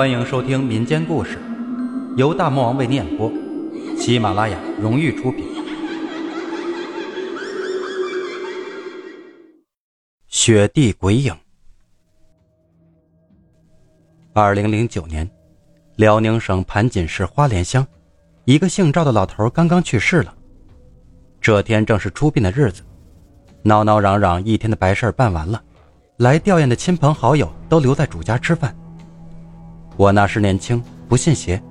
欢迎收听民间故事，由大魔王为您演播，喜马拉雅荣誉出品。雪地鬼影。二零零九年，辽宁省盘锦市花莲乡，一个姓赵的老头刚刚去世了。这天正是出殡的日子，闹闹嚷嚷一天的白事办完了，来吊唁的亲朋好友都留在主家吃饭。我那时年轻，不信邪，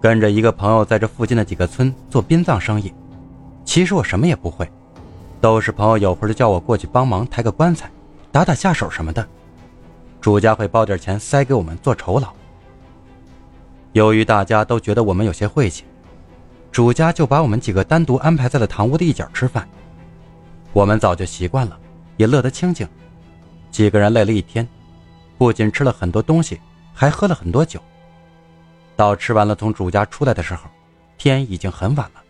跟着一个朋友在这附近的几个村做殡葬生意。其实我什么也不会，都是朋友有空就叫我过去帮忙抬个棺材，打打下手什么的。主家会包点钱塞给我们做酬劳。由于大家都觉得我们有些晦气，主家就把我们几个单独安排在了堂屋的一角吃饭。我们早就习惯了，也乐得清静。几个人累了一天，不仅吃了很多东西。还喝了很多酒。到吃完了从主家出来的时候，天已经很晚了。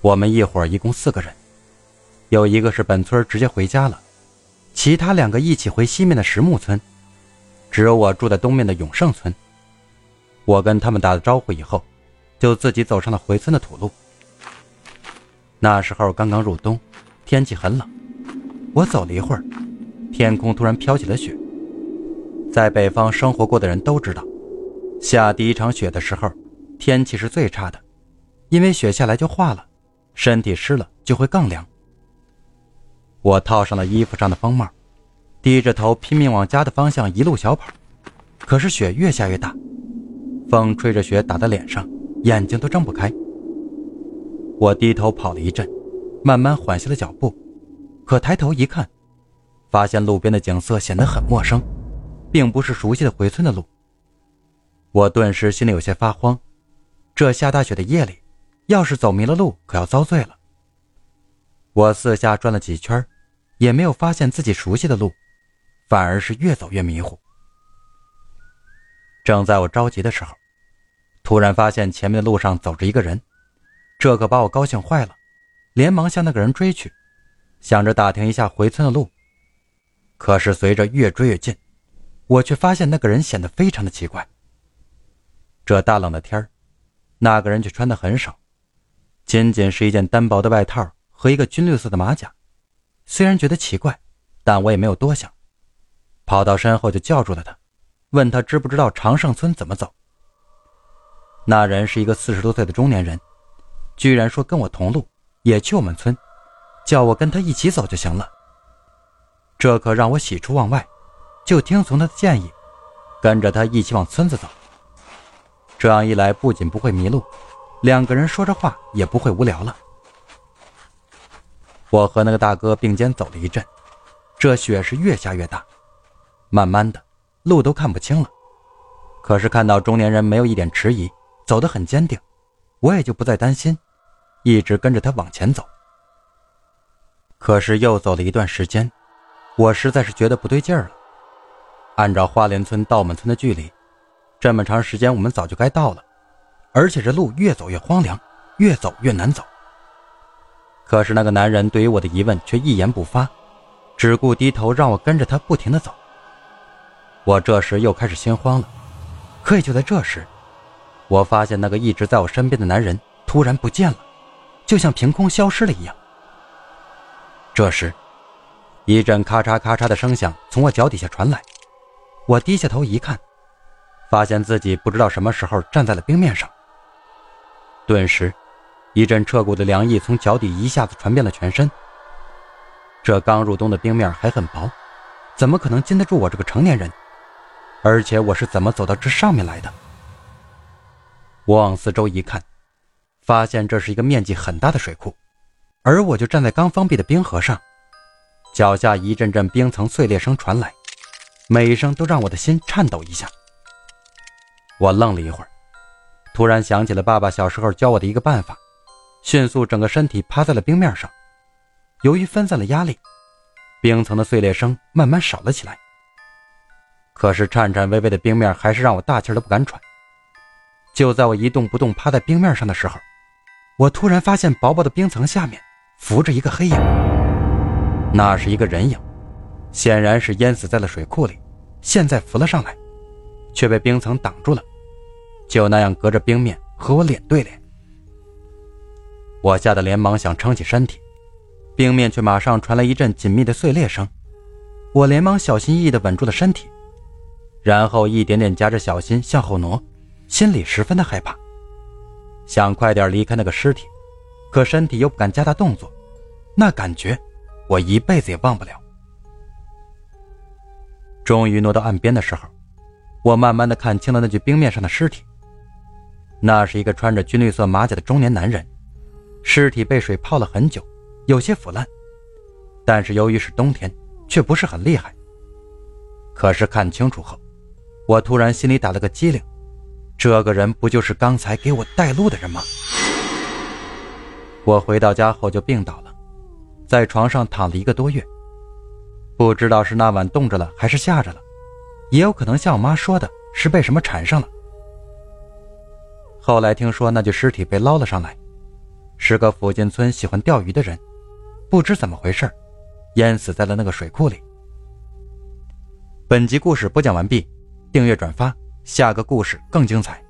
我们一伙一共四个人，有一个是本村直接回家了，其他两个一起回西面的石木村，只有我住在东面的永盛村。我跟他们打了招呼以后，就自己走上了回村的土路。那时候刚刚入冬，天气很冷。我走了一会儿，天空突然飘起了雪。在北方生活过的人都知道，下第一场雪的时候，天气是最差的，因为雪下来就化了，身体湿了就会更凉。我套上了衣服上的风帽，低着头拼命往家的方向一路小跑，可是雪越下越大，风吹着雪打在脸上，眼睛都睁不开。我低头跑了一阵，慢慢缓下了脚步，可抬头一看，发现路边的景色显得很陌生。并不是熟悉的回村的路，我顿时心里有些发慌。这下大雪的夜里，要是走迷了路，可要遭罪了。我四下转了几圈，也没有发现自己熟悉的路，反而是越走越迷糊。正在我着急的时候，突然发现前面的路上走着一个人，这可把我高兴坏了，连忙向那个人追去，想着打听一下回村的路。可是随着越追越近，我却发现那个人显得非常的奇怪。这大冷的天儿，那个人却穿的很少，仅仅是一件单薄的外套和一个军绿色的马甲。虽然觉得奇怪，但我也没有多想，跑到身后就叫住了他，问他知不知道长胜村怎么走。那人是一个四十多岁的中年人，居然说跟我同路，也去我们村，叫我跟他一起走就行了。这可让我喜出望外。就听从他的建议，跟着他一起往村子走。这样一来，不仅不会迷路，两个人说着话也不会无聊了。我和那个大哥并肩走了一阵，这雪是越下越大，慢慢的，路都看不清了。可是看到中年人没有一点迟疑，走得很坚定，我也就不再担心，一直跟着他往前走。可是又走了一段时间，我实在是觉得不对劲儿了。按照花莲村到我们村的距离，这么长时间我们早就该到了，而且这路越走越荒凉，越走越难走。可是那个男人对于我的疑问却一言不发，只顾低头让我跟着他不停的走。我这时又开始心慌了，可也就在这时，我发现那个一直在我身边的男人突然不见了，就像凭空消失了一样。这时，一阵咔嚓咔嚓的声响从我脚底下传来。我低下头一看，发现自己不知道什么时候站在了冰面上。顿时，一阵彻骨的凉意从脚底一下子传遍了全身。这刚入冬的冰面还很薄，怎么可能经得住我这个成年人？而且我是怎么走到这上面来的？我往四周一看，发现这是一个面积很大的水库，而我就站在刚封闭的冰河上，脚下一阵阵冰层碎裂声传来。每一声都让我的心颤抖一下。我愣了一会儿，突然想起了爸爸小时候教我的一个办法，迅速整个身体趴在了冰面上。由于分散了压力，冰层的碎裂声慢慢少了起来。可是颤颤巍巍的冰面还是让我大气都不敢喘。就在我一动不动趴在冰面上的时候，我突然发现薄薄的冰层下面浮着一个黑影，那是一个人影。显然是淹死在了水库里，现在浮了上来，却被冰层挡住了，就那样隔着冰面和我脸对脸。我吓得连忙想撑起身体，冰面却马上传来一阵紧密的碎裂声。我连忙小心翼翼地稳住了身体，然后一点点夹着小心向后挪，心里十分的害怕，想快点离开那个尸体，可身体又不敢加大动作，那感觉我一辈子也忘不了。终于挪到岸边的时候，我慢慢的看清了那具冰面上的尸体，那是一个穿着军绿色马甲的中年男人。尸体被水泡了很久，有些腐烂，但是由于是冬天，却不是很厉害。可是看清楚后，我突然心里打了个激灵，这个人不就是刚才给我带路的人吗？我回到家后就病倒了，在床上躺了一个多月，不知道是那晚冻着了还是吓着了，也有可能像我妈说的是被什么缠上了。后来听说那具尸体被捞了上来。是个附近村喜欢钓鱼的人，不知怎么回事，淹死在了那个水库里。本集故事播讲完毕，订阅转发，下个故事更精彩。